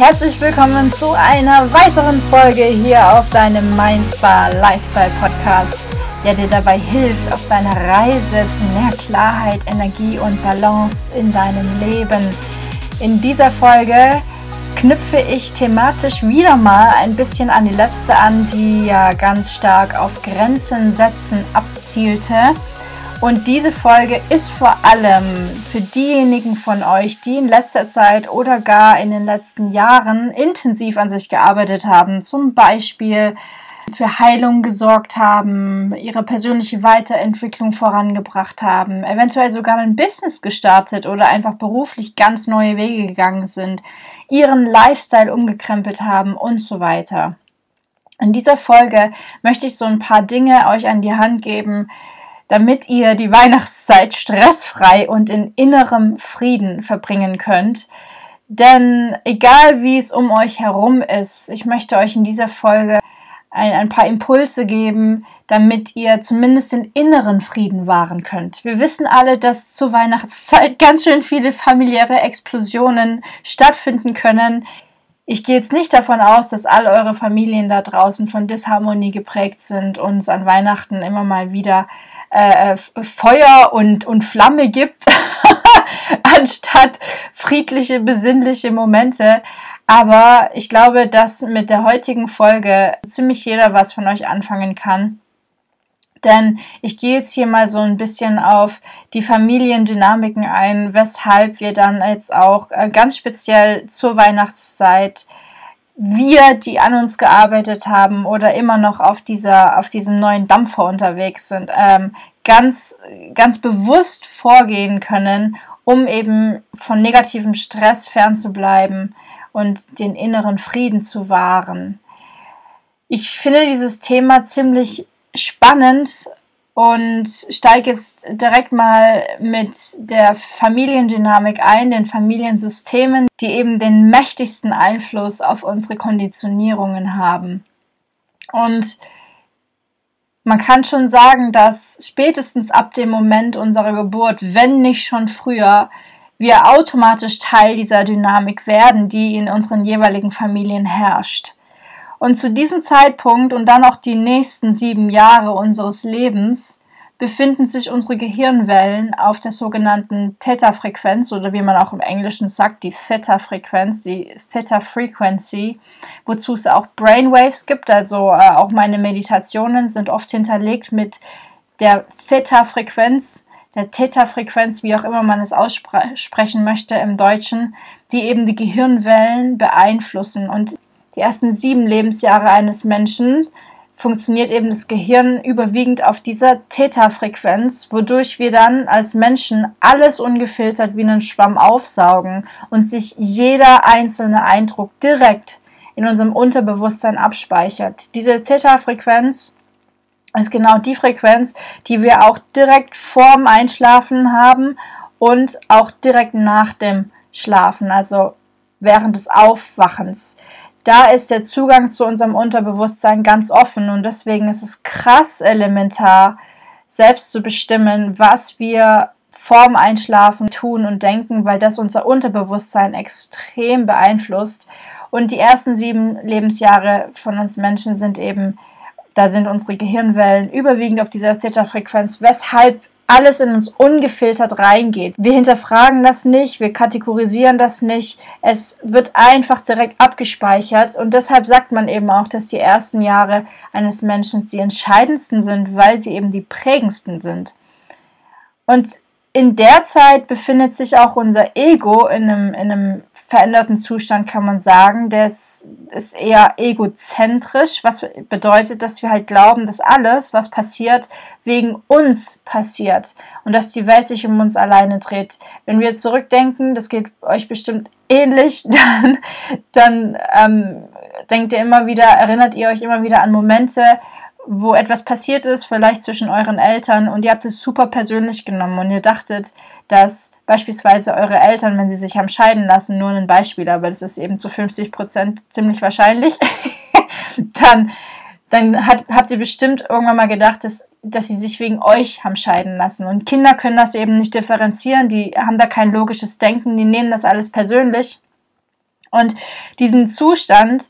Herzlich willkommen zu einer weiteren Folge hier auf deinem Mindspa Lifestyle Podcast, der dir dabei hilft, auf deiner Reise zu mehr Klarheit, Energie und Balance in deinem Leben. In dieser Folge knüpfe ich thematisch wieder mal ein bisschen an die letzte an, die ja ganz stark auf Grenzen setzen abzielte. Und diese Folge ist vor allem für diejenigen von euch, die in letzter Zeit oder gar in den letzten Jahren intensiv an sich gearbeitet haben, zum Beispiel für Heilung gesorgt haben, ihre persönliche Weiterentwicklung vorangebracht haben, eventuell sogar ein Business gestartet oder einfach beruflich ganz neue Wege gegangen sind, ihren Lifestyle umgekrempelt haben und so weiter. In dieser Folge möchte ich so ein paar Dinge euch an die Hand geben, damit ihr die Weihnachtszeit stressfrei und in innerem Frieden verbringen könnt. Denn egal wie es um euch herum ist, ich möchte euch in dieser Folge ein, ein, paar Impulse geben, damit ihr zumindest den inneren Frieden wahren könnt. Wir wissen alle, dass zur Weihnachtszeit ganz schön viele familiäre Explosionen stattfinden können. Ich gehe jetzt nicht davon aus, dass all eure Familien da draußen von Disharmonie geprägt sind und es an Weihnachten immer mal wieder äh, Feuer und, und Flamme gibt, anstatt friedliche, besinnliche Momente. Aber ich glaube, dass mit der heutigen Folge ziemlich jeder was von euch anfangen kann. Denn ich gehe jetzt hier mal so ein bisschen auf die Familiendynamiken ein, weshalb wir dann jetzt auch äh, ganz speziell zur Weihnachtszeit wir, die an uns gearbeitet haben oder immer noch auf dieser, auf diesem neuen Dampfer unterwegs sind, ähm, ganz, ganz bewusst vorgehen können, um eben von negativem Stress fernzubleiben und den inneren Frieden zu wahren. Ich finde dieses Thema ziemlich spannend und steige jetzt direkt mal mit der Familiendynamik ein, den Familiensystemen, die eben den mächtigsten Einfluss auf unsere Konditionierungen haben. Und man kann schon sagen, dass spätestens ab dem Moment unserer Geburt, wenn nicht schon früher, wir automatisch Teil dieser Dynamik werden, die in unseren jeweiligen Familien herrscht. Und zu diesem Zeitpunkt und dann auch die nächsten sieben Jahre unseres Lebens befinden sich unsere Gehirnwellen auf der sogenannten Theta-Frequenz oder wie man auch im Englischen sagt, die Theta-Frequenz, die Theta-Frequency, wozu es auch Brainwaves gibt. Also äh, auch meine Meditationen sind oft hinterlegt mit der Theta-Frequenz, der Theta-Frequenz, wie auch immer man es aussprechen möchte im Deutschen, die eben die Gehirnwellen beeinflussen. Und die ersten sieben Lebensjahre eines Menschen funktioniert eben das Gehirn überwiegend auf dieser Theta-Frequenz, wodurch wir dann als Menschen alles ungefiltert wie einen Schwamm aufsaugen und sich jeder einzelne Eindruck direkt in unserem Unterbewusstsein abspeichert. Diese Theta-Frequenz ist genau die Frequenz, die wir auch direkt vorm Einschlafen haben und auch direkt nach dem Schlafen, also während des Aufwachens da ist der Zugang zu unserem Unterbewusstsein ganz offen und deswegen ist es krass elementar, selbst zu bestimmen, was wir vorm Einschlafen tun und denken, weil das unser Unterbewusstsein extrem beeinflusst. Und die ersten sieben Lebensjahre von uns Menschen sind eben, da sind unsere Gehirnwellen überwiegend auf dieser Theta-Frequenz, weshalb alles in uns ungefiltert reingeht. Wir hinterfragen das nicht, wir kategorisieren das nicht. Es wird einfach direkt abgespeichert und deshalb sagt man eben auch, dass die ersten Jahre eines Menschen die entscheidendsten sind, weil sie eben die prägendsten sind. Und in der Zeit befindet sich auch unser Ego in einem, in einem veränderten Zustand, kann man sagen. Der ist, eher egozentrisch, was bedeutet, dass wir halt glauben, dass alles, was passiert, wegen uns passiert und dass die Welt sich um uns alleine dreht. Wenn wir zurückdenken, das geht euch bestimmt ähnlich, dann, dann ähm, denkt ihr immer wieder, erinnert ihr euch immer wieder an Momente, wo etwas passiert ist, vielleicht zwischen euren Eltern und ihr habt es super persönlich genommen und ihr dachtet, dass beispielsweise eure Eltern, wenn sie sich haben scheiden lassen, nur ein Beispiel, aber das ist eben zu 50 Prozent ziemlich wahrscheinlich, dann, dann hat, habt ihr bestimmt irgendwann mal gedacht, dass, dass sie sich wegen euch haben scheiden lassen. Und Kinder können das eben nicht differenzieren, die haben da kein logisches Denken, die nehmen das alles persönlich Und diesen Zustand,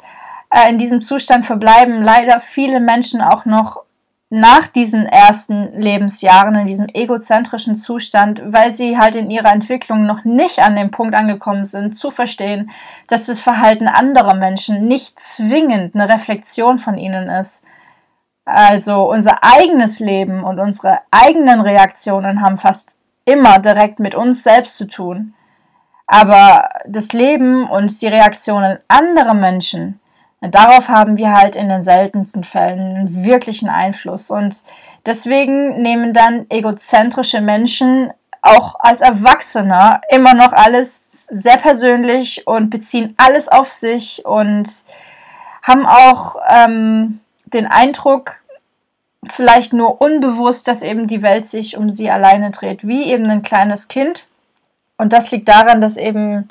äh, in diesem Zustand verbleiben leider viele Menschen auch noch nach diesen ersten Lebensjahren in diesem egozentrischen Zustand, weil sie halt in ihrer Entwicklung noch nicht an dem Punkt angekommen sind, zu verstehen, dass das Verhalten anderer Menschen nicht zwingend eine Reflexion von ihnen ist. Also unser eigenes Leben und unsere eigenen Reaktionen haben fast immer direkt mit uns selbst zu tun. Aber das Leben und die Reaktionen anderer Menschen, Darauf haben wir halt in den seltensten Fällen einen wirklichen Einfluss. Und deswegen nehmen dann egozentrische Menschen auch als Erwachsener immer noch alles sehr persönlich und beziehen alles auf sich und haben auch ähm, den Eindruck, vielleicht nur unbewusst, dass eben die Welt sich um sie alleine dreht, wie eben ein kleines Kind. Und das liegt daran, dass eben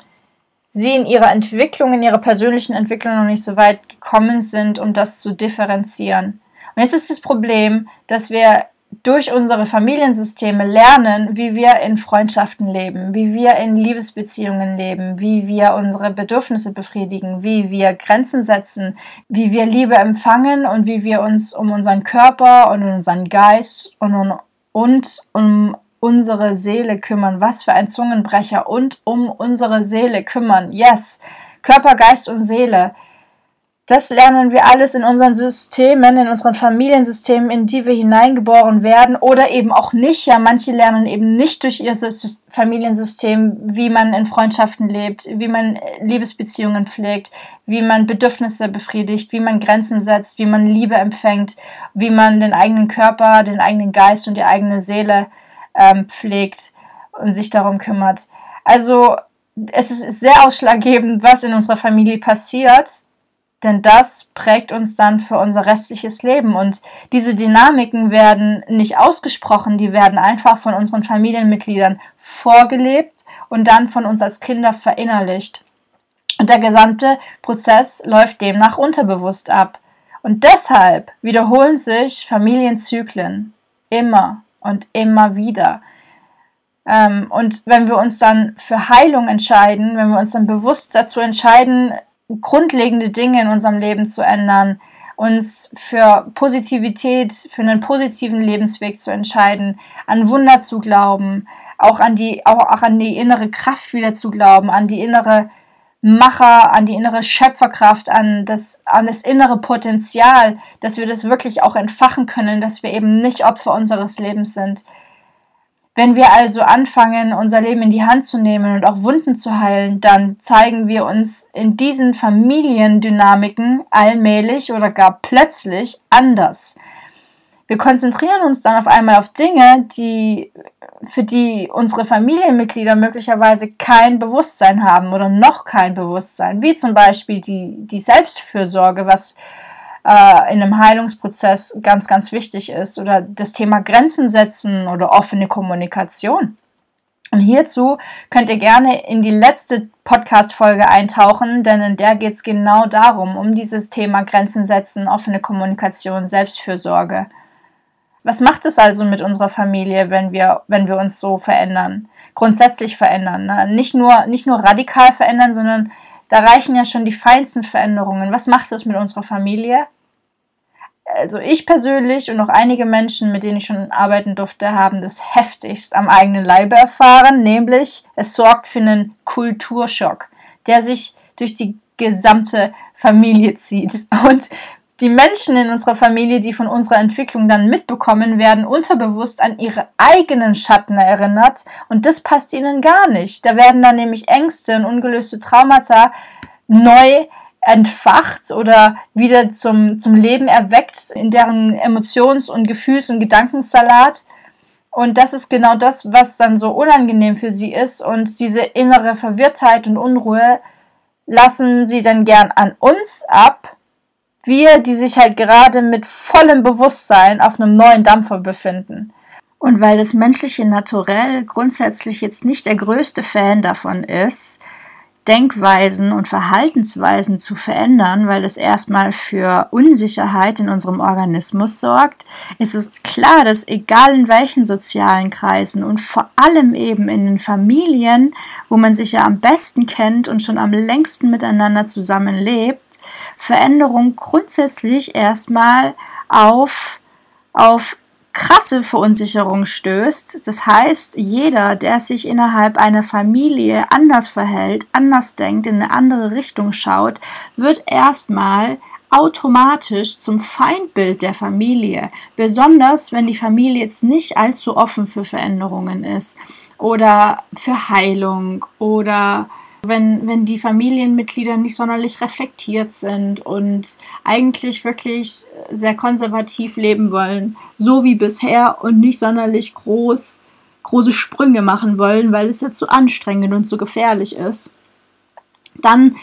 sie in ihrer Entwicklung, in ihrer persönlichen Entwicklung noch nicht so weit gekommen sind, um das zu differenzieren. Und jetzt ist das Problem, dass wir durch unsere Familiensysteme lernen, wie wir in Freundschaften leben, wie wir in Liebesbeziehungen leben, wie wir unsere Bedürfnisse befriedigen, wie wir Grenzen setzen, wie wir Liebe empfangen und wie wir uns um unseren Körper und unseren Geist und um, und um unsere Seele kümmern. Was für ein Zungenbrecher. Und um unsere Seele kümmern. Yes. Körper, Geist und Seele. Das lernen wir alles in unseren Systemen, in unseren Familiensystemen, in die wir hineingeboren werden oder eben auch nicht. Ja, manche lernen eben nicht durch ihr Familiensystem, wie man in Freundschaften lebt, wie man Liebesbeziehungen pflegt, wie man Bedürfnisse befriedigt, wie man Grenzen setzt, wie man Liebe empfängt, wie man den eigenen Körper, den eigenen Geist und die eigene Seele ähm, pflegt und sich darum kümmert. Also es ist sehr ausschlaggebend, was in unserer Familie passiert, denn das prägt uns dann für unser restliches Leben. Und diese Dynamiken werden nicht ausgesprochen, die werden einfach von unseren Familienmitgliedern vorgelebt und dann von uns als Kinder verinnerlicht. Und der gesamte Prozess läuft demnach unterbewusst ab. Und deshalb wiederholen sich Familienzyklen immer und immer wieder. Ähm, und wenn wir uns dann für Heilung entscheiden, wenn wir uns dann bewusst dazu entscheiden, grundlegende Dinge in unserem Leben zu ändern, uns für Positivität, für einen positiven Lebensweg zu entscheiden, an Wunder zu glauben, auch an die, auch, auch an die innere Kraft wieder zu glauben, an die innere Macher, an die innere Schöpferkraft, an das, an das innere Potenzial, dass wir das wirklich auch entfachen können, dass wir eben nicht Opfer unseres Lebens sind. Wenn wir also anfangen, unser Leben in die Hand zu nehmen und auch Wunden zu heilen, dann zeigen wir uns in diesen Familiendynamiken allmählich oder gar plötzlich anders. Wir konzentrieren uns dann auf einmal auf Dinge, die, für die unsere Familienmitglieder möglicherweise kein Bewusstsein haben oder noch kein Bewusstsein, wie zum Beispiel die, die Selbstfürsorge, was äh, in einem Heilungsprozess ganz, ganz wichtig ist, oder das Thema Grenzen setzen oder offene Kommunikation. Und hierzu könnt ihr gerne in die letzte Podcast-Folge eintauchen, denn in der geht es genau darum, um dieses Thema Grenzen setzen, offene Kommunikation, Selbstfürsorge. Was macht es also mit unserer Familie, wenn wir, wenn wir uns so verändern? Grundsätzlich verändern. Ne? Nicht, nur, nicht nur radikal verändern, sondern da reichen ja schon die feinsten Veränderungen. Was macht es mit unserer Familie? Also ich persönlich und auch einige Menschen, mit denen ich schon arbeiten durfte, haben das heftigst am eigenen Leibe erfahren, nämlich es sorgt für einen Kulturschock, der sich durch die gesamte Familie zieht. Und die Menschen in unserer Familie, die von unserer Entwicklung dann mitbekommen, werden unterbewusst an ihre eigenen Schatten erinnert und das passt ihnen gar nicht. Da werden dann nämlich Ängste und ungelöste Traumata neu entfacht oder wieder zum, zum Leben erweckt in deren Emotions- und Gefühls- und Gedankensalat. Und das ist genau das, was dann so unangenehm für sie ist. Und diese innere Verwirrtheit und Unruhe lassen sie dann gern an uns ab wir, die sich halt gerade mit vollem Bewusstsein auf einem neuen Dampfer befinden. Und weil das menschliche Naturell grundsätzlich jetzt nicht der größte Fan davon ist, Denkweisen und Verhaltensweisen zu verändern, weil es erstmal für Unsicherheit in unserem Organismus sorgt. Es ist klar, dass egal in welchen sozialen Kreisen und vor allem eben in den Familien, wo man sich ja am besten kennt und schon am längsten miteinander zusammenlebt, Veränderung grundsätzlich erstmal auf, auf krasse Verunsicherung stößt. Das heißt, jeder, der sich innerhalb einer Familie anders verhält, anders denkt, in eine andere Richtung schaut, wird erstmal automatisch zum Feindbild der Familie, besonders wenn die Familie jetzt nicht allzu offen für Veränderungen ist oder für Heilung oder wenn, wenn die Familienmitglieder nicht sonderlich reflektiert sind und eigentlich wirklich sehr konservativ leben wollen, so wie bisher und nicht sonderlich groß, große Sprünge machen wollen, weil es ja zu anstrengend und zu gefährlich ist, dann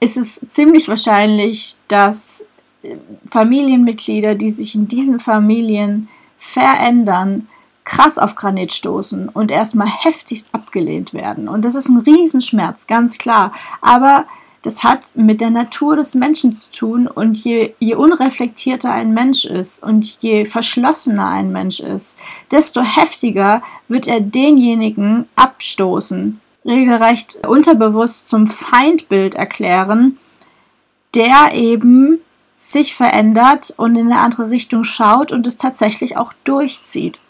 ist es ziemlich wahrscheinlich, dass Familienmitglieder, die sich in diesen Familien verändern, krass auf Granit stoßen und erstmal heftigst abgelehnt werden. Und das ist ein Riesenschmerz, ganz klar. Aber das hat mit der Natur des Menschen zu tun und je, je unreflektierter ein Mensch ist und je verschlossener ein Mensch ist, desto heftiger wird er denjenigen abstoßen, regelrecht unterbewusst zum Feindbild erklären, der eben sich verändert und in eine andere Richtung schaut und es tatsächlich auch durchzieht.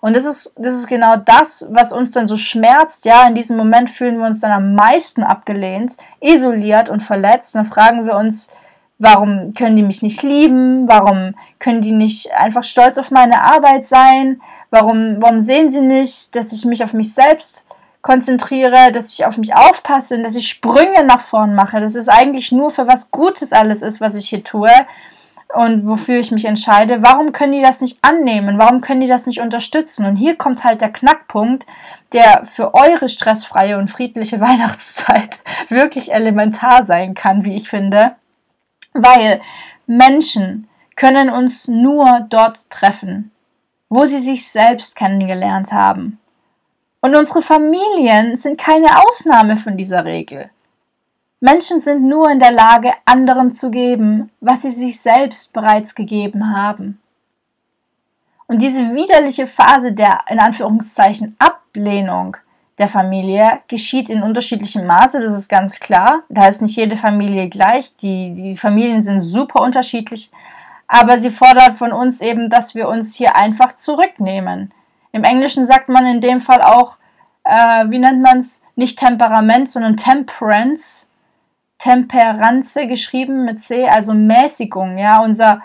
Und das ist, das ist genau das, was uns dann so schmerzt. Ja, in diesem Moment fühlen wir uns dann am meisten abgelehnt, isoliert und verletzt. Dann fragen wir uns, warum können die mich nicht lieben? Warum können die nicht einfach stolz auf meine Arbeit sein? Warum, warum sehen sie nicht, dass ich mich auf mich selbst konzentriere, dass ich auf mich aufpasse, dass ich Sprünge nach vorn mache, dass es eigentlich nur für was Gutes alles ist, was ich hier tue und wofür ich mich entscheide, warum können die das nicht annehmen? Warum können die das nicht unterstützen? Und hier kommt halt der Knackpunkt, der für eure stressfreie und friedliche Weihnachtszeit wirklich elementar sein kann, wie ich finde, weil Menschen können uns nur dort treffen, wo sie sich selbst kennengelernt haben. Und unsere Familien sind keine Ausnahme von dieser Regel. Menschen sind nur in der Lage, anderen zu geben, was sie sich selbst bereits gegeben haben. Und diese widerliche Phase der in Anführungszeichen Ablehnung der Familie geschieht in unterschiedlichem Maße, das ist ganz klar. Da ist nicht jede Familie gleich, die, die Familien sind super unterschiedlich, aber sie fordert von uns eben, dass wir uns hier einfach zurücknehmen. Im Englischen sagt man in dem Fall auch, äh, wie nennt man es, nicht Temperament, sondern Temperance Temperanze geschrieben mit C, also Mäßigung, ja, unser,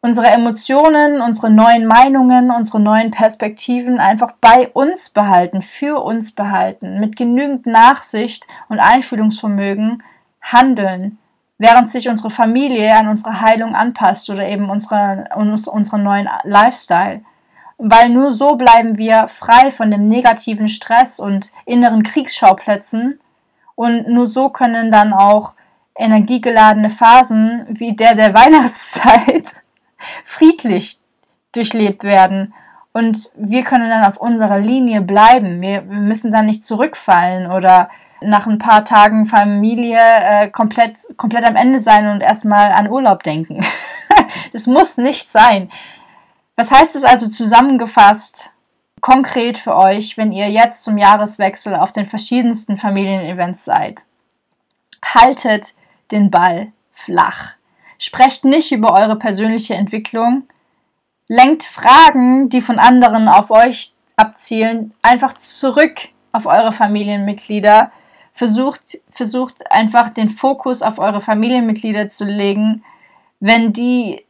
unsere Emotionen, unsere neuen Meinungen, unsere neuen Perspektiven einfach bei uns behalten, für uns behalten, mit genügend Nachsicht und Einfühlungsvermögen handeln, während sich unsere Familie an unsere Heilung anpasst oder eben unsere, uns, unseren neuen Lifestyle. Weil nur so bleiben wir frei von dem negativen Stress und inneren Kriegsschauplätzen und nur so können dann auch energiegeladene Phasen wie der der Weihnachtszeit friedlich durchlebt werden. Und wir können dann auf unserer Linie bleiben. Wir, müssen dann nicht zurückfallen oder nach ein paar Tagen Familie äh, komplett, komplett am Ende sein und erstmal an Urlaub denken. das muss nicht sein. Was heißt es also zusammengefasst? Konkret für euch, wenn ihr jetzt zum Jahreswechsel auf den verschiedensten Familienevents seid. Haltet den Ball flach. Sprecht nicht über eure persönliche Entwicklung. Lenkt Fragen, die von anderen auf euch abzielen, einfach zurück auf eure Familienmitglieder. Versucht, versucht einfach den Fokus auf eure Familienmitglieder zu legen wenn die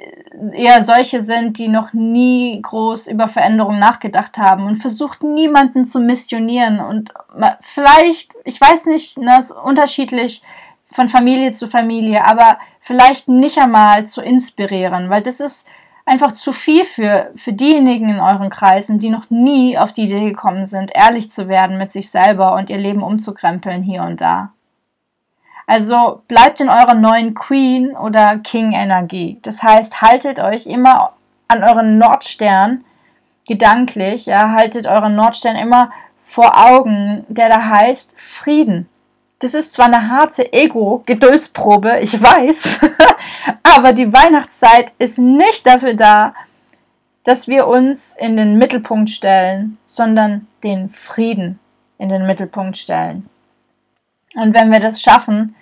eher solche sind, die noch nie groß über Veränderungen nachgedacht haben und versucht niemanden zu missionieren und vielleicht, ich weiß nicht, das ne, ist unterschiedlich von Familie zu Familie, aber vielleicht nicht einmal zu inspirieren, weil das ist einfach zu viel für, für diejenigen in euren Kreisen, die noch nie auf die Idee gekommen sind, ehrlich zu werden mit sich selber und ihr Leben umzukrempeln hier und da. Also bleibt in eurer neuen Queen oder King Energie. Das heißt, haltet euch immer an euren Nordstern gedanklich, ja, haltet euren Nordstern immer vor Augen, der da heißt Frieden. Das ist zwar eine harte Ego-Geduldsprobe, ich weiß, aber die Weihnachtszeit ist nicht dafür da, dass wir uns in den Mittelpunkt stellen, sondern den Frieden in den Mittelpunkt stellen. Und wenn wir das schaffen,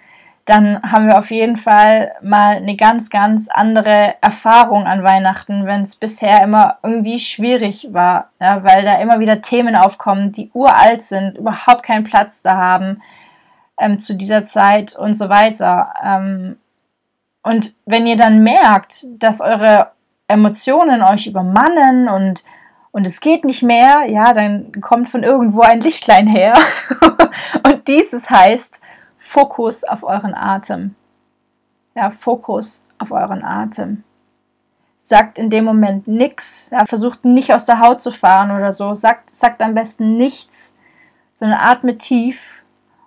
dann haben wir auf jeden Fall mal eine ganz, ganz andere Erfahrung an Weihnachten, wenn es bisher immer irgendwie schwierig war, ja, weil da immer wieder Themen aufkommen, die uralt sind, überhaupt keinen Platz da haben ähm, zu dieser Zeit und so weiter. Ähm, und wenn ihr dann merkt, dass eure Emotionen euch übermannen und und es geht nicht mehr, ja, dann kommt von irgendwo ein Lichtlein her. und dieses heißt Fokus auf euren Atem. Ja, Fokus auf euren Atem. Sagt in dem Moment nichts, ja, versucht nicht aus der Haut zu fahren oder so, sagt, sagt am besten nichts, sondern atmet tief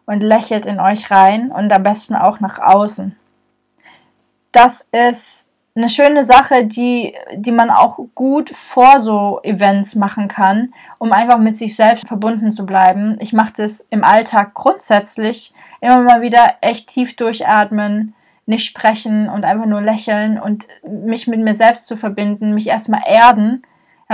und lächelt in euch rein und am besten auch nach außen. Das ist eine schöne Sache, die, die man auch gut vor so Events machen kann, um einfach mit sich selbst verbunden zu bleiben. Ich mache das im Alltag grundsätzlich immer mal wieder echt tief durchatmen, nicht sprechen und einfach nur lächeln und mich mit mir selbst zu verbinden, mich erstmal erden,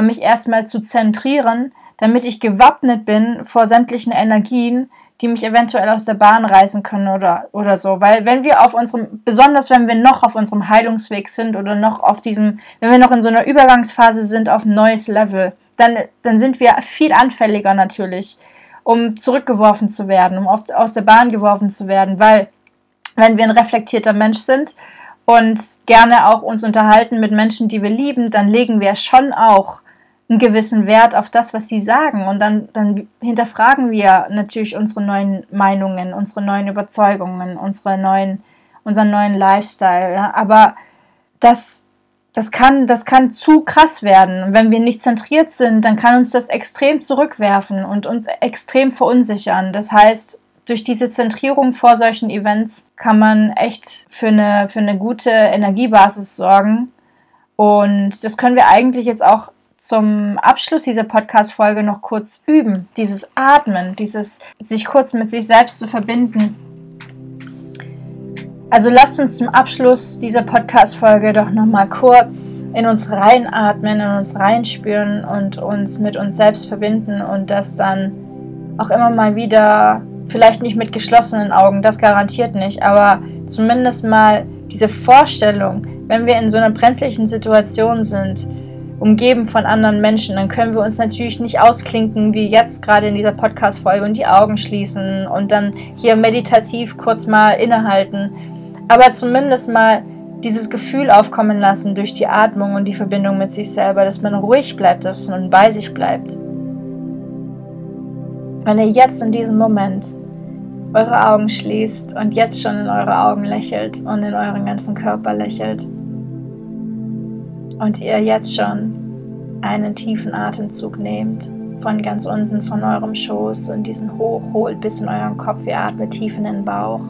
mich erstmal zu zentrieren, damit ich gewappnet bin vor sämtlichen Energien, die mich eventuell aus der Bahn reißen können oder, oder so. Weil wenn wir auf unserem, besonders wenn wir noch auf unserem Heilungsweg sind oder noch auf diesem, wenn wir noch in so einer Übergangsphase sind auf ein neues Level, dann, dann sind wir viel anfälliger natürlich, um zurückgeworfen zu werden, um auf, aus der Bahn geworfen zu werden. Weil wenn wir ein reflektierter Mensch sind und gerne auch uns unterhalten mit Menschen, die wir lieben, dann legen wir schon auch einen gewissen Wert auf das, was sie sagen. Und dann, dann hinterfragen wir natürlich unsere neuen Meinungen, unsere neuen Überzeugungen, unsere neuen, unseren neuen Lifestyle. Ja? Aber das, das, kann, das kann zu krass werden. Wenn wir nicht zentriert sind, dann kann uns das extrem zurückwerfen und uns extrem verunsichern. Das heißt, durch diese Zentrierung vor solchen Events kann man echt für eine, für eine gute Energiebasis sorgen. Und das können wir eigentlich jetzt auch zum Abschluss dieser Podcast-Folge noch kurz üben. Dieses Atmen, dieses sich kurz mit sich selbst zu verbinden. Also lasst uns zum Abschluss dieser Podcast-Folge doch nochmal kurz in uns reinatmen, in uns reinspüren und uns mit uns selbst verbinden und das dann auch immer mal wieder, vielleicht nicht mit geschlossenen Augen, das garantiert nicht, aber zumindest mal diese Vorstellung, wenn wir in so einer brenzlichen Situation sind, umgeben von anderen Menschen, dann können wir uns natürlich nicht ausklinken, wie jetzt gerade in dieser Podcast-Folge und die Augen schließen und dann hier meditativ kurz mal innehalten. Aber zumindest mal dieses Gefühl aufkommen lassen durch die Atmung und die Verbindung mit sich selber, dass man ruhig bleibt, dass man bei sich bleibt. Wenn ihr jetzt in diesem Moment eure Augen schließt und jetzt schon in eure Augen lächelt und in euren ganzen Körper lächelt, und ihr jetzt schon einen tiefen Atemzug nehmt von ganz unten von eurem Schoß und diesen hochholt bis in euren Kopf. Ihr atmet tief in den Bauch,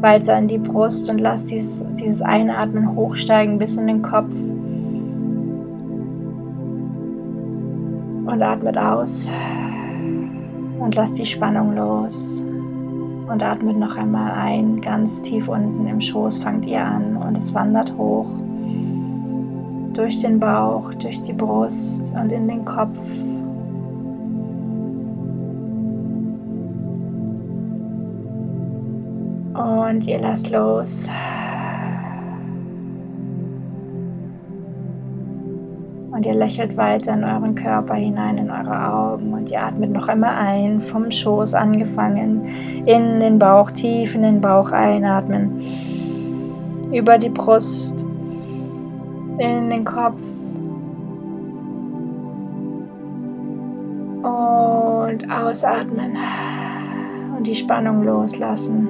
weiter in die Brust und lasst dieses, dieses Einatmen hochsteigen bis in den Kopf. Und atmet aus und lasst die Spannung los. Und atmet noch einmal ein, ganz tief unten im Schoß fangt ihr an und es wandert hoch durch den Bauch, durch die Brust und in den Kopf. Und ihr lasst los. Und ihr lächelt weiter in euren Körper hinein, in eure Augen. Und ihr atmet noch einmal ein, vom Schoß angefangen, in den Bauch, tief in den Bauch einatmen. Über die Brust in den Kopf. Und ausatmen und die Spannung loslassen.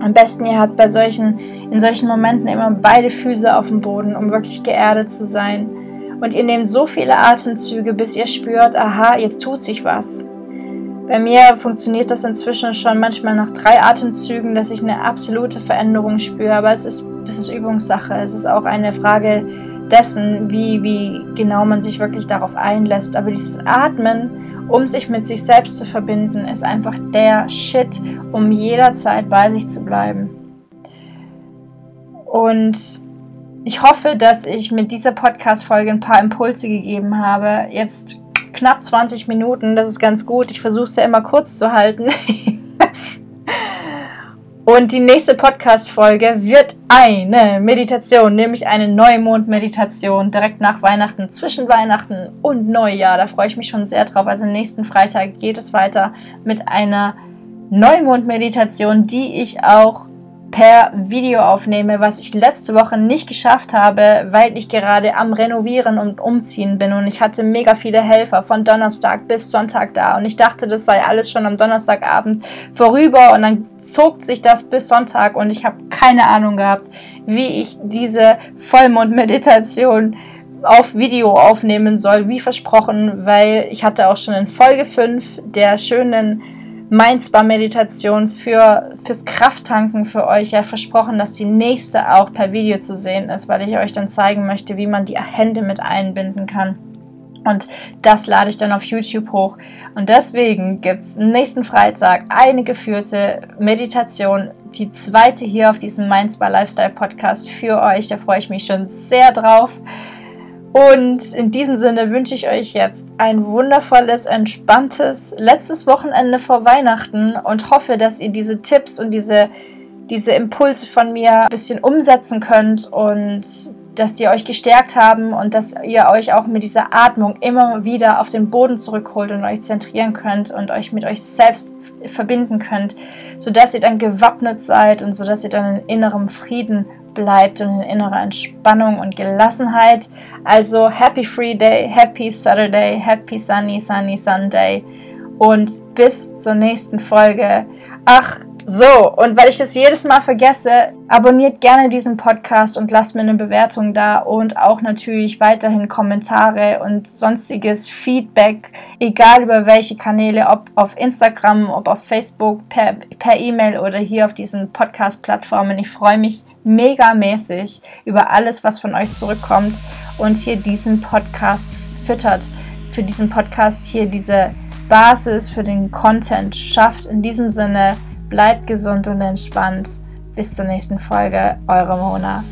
Am besten ihr habt bei solchen, in solchen Momenten immer beide Füße auf dem Boden, um wirklich geerdet zu sein. Und ihr nehmt so viele Atemzüge, bis ihr spürt, aha, jetzt tut sich was. Bei mir funktioniert das inzwischen schon manchmal nach drei Atemzügen, dass ich eine absolute Veränderung spüre. Aber es ist, das ist Übungssache. Es ist auch eine Frage dessen, wie, wie genau man sich wirklich darauf einlässt. Aber dieses Atmen, um sich mit sich selbst zu verbinden, ist einfach der Shit, um jederzeit bei sich zu bleiben. Und ich hoffe, dass ich mit dieser Podcast-Folge ein paar Impulse gegeben habe. Jetzt knapp 20 Minuten, das ist ganz gut. Ich versuche es ja immer kurz zu halten. Und die nächste Podcast-Folge wird eine Meditation, nämlich eine Neumond-Meditation direkt nach Weihnachten, zwischen Weihnachten und Neujahr. Da freue ich mich schon sehr drauf. Also nächsten Freitag geht es weiter mit einer Neumond-Meditation, die ich auch per Video aufnehme, was ich letzte Woche nicht geschafft habe, weil ich gerade am Renovieren und Umziehen bin und ich hatte mega viele Helfer von Donnerstag bis Sonntag da und ich dachte, das sei alles schon am Donnerstagabend vorüber und dann zog sich das bis Sonntag und ich habe keine Ahnung gehabt, wie ich diese Vollmond-Meditation auf Video aufnehmen soll, wie versprochen, weil ich hatte auch schon in Folge 5 der schönen Mindspa-Meditation für, fürs Krafttanken für euch ja versprochen, dass die nächste auch per Video zu sehen ist, weil ich euch dann zeigen möchte, wie man die Hände mit einbinden kann. Und das lade ich dann auf YouTube hoch. Und deswegen gibt es nächsten Freitag eine geführte Meditation, die zweite hier auf diesem Mindspa Lifestyle Podcast für euch. Da freue ich mich schon sehr drauf. Und in diesem Sinne wünsche ich euch jetzt ein wundervolles, entspanntes letztes Wochenende vor Weihnachten und hoffe, dass ihr diese Tipps und diese, diese Impulse von mir ein bisschen umsetzen könnt und dass die euch gestärkt haben und dass ihr euch auch mit dieser Atmung immer wieder auf den Boden zurückholt und euch zentrieren könnt und euch mit euch selbst verbinden könnt, sodass ihr dann gewappnet seid und sodass ihr dann in innerem Frieden bleibt und in innerer Entspannung und Gelassenheit. Also Happy Free Day, Happy Saturday, Happy Sunny Sunny Sunday und bis zur nächsten Folge. Ach, so, und weil ich das jedes Mal vergesse, abonniert gerne diesen Podcast und lasst mir eine Bewertung da und auch natürlich weiterhin Kommentare und sonstiges Feedback, egal über welche Kanäle, ob auf Instagram, ob auf Facebook, per E-Mail e oder hier auf diesen Podcast-Plattformen. Ich freue mich megamäßig über alles, was von euch zurückkommt und hier diesen Podcast füttert, für diesen Podcast hier diese Basis für den Content schafft. In diesem Sinne, Bleibt gesund und entspannt. Bis zur nächsten Folge, eure Mona.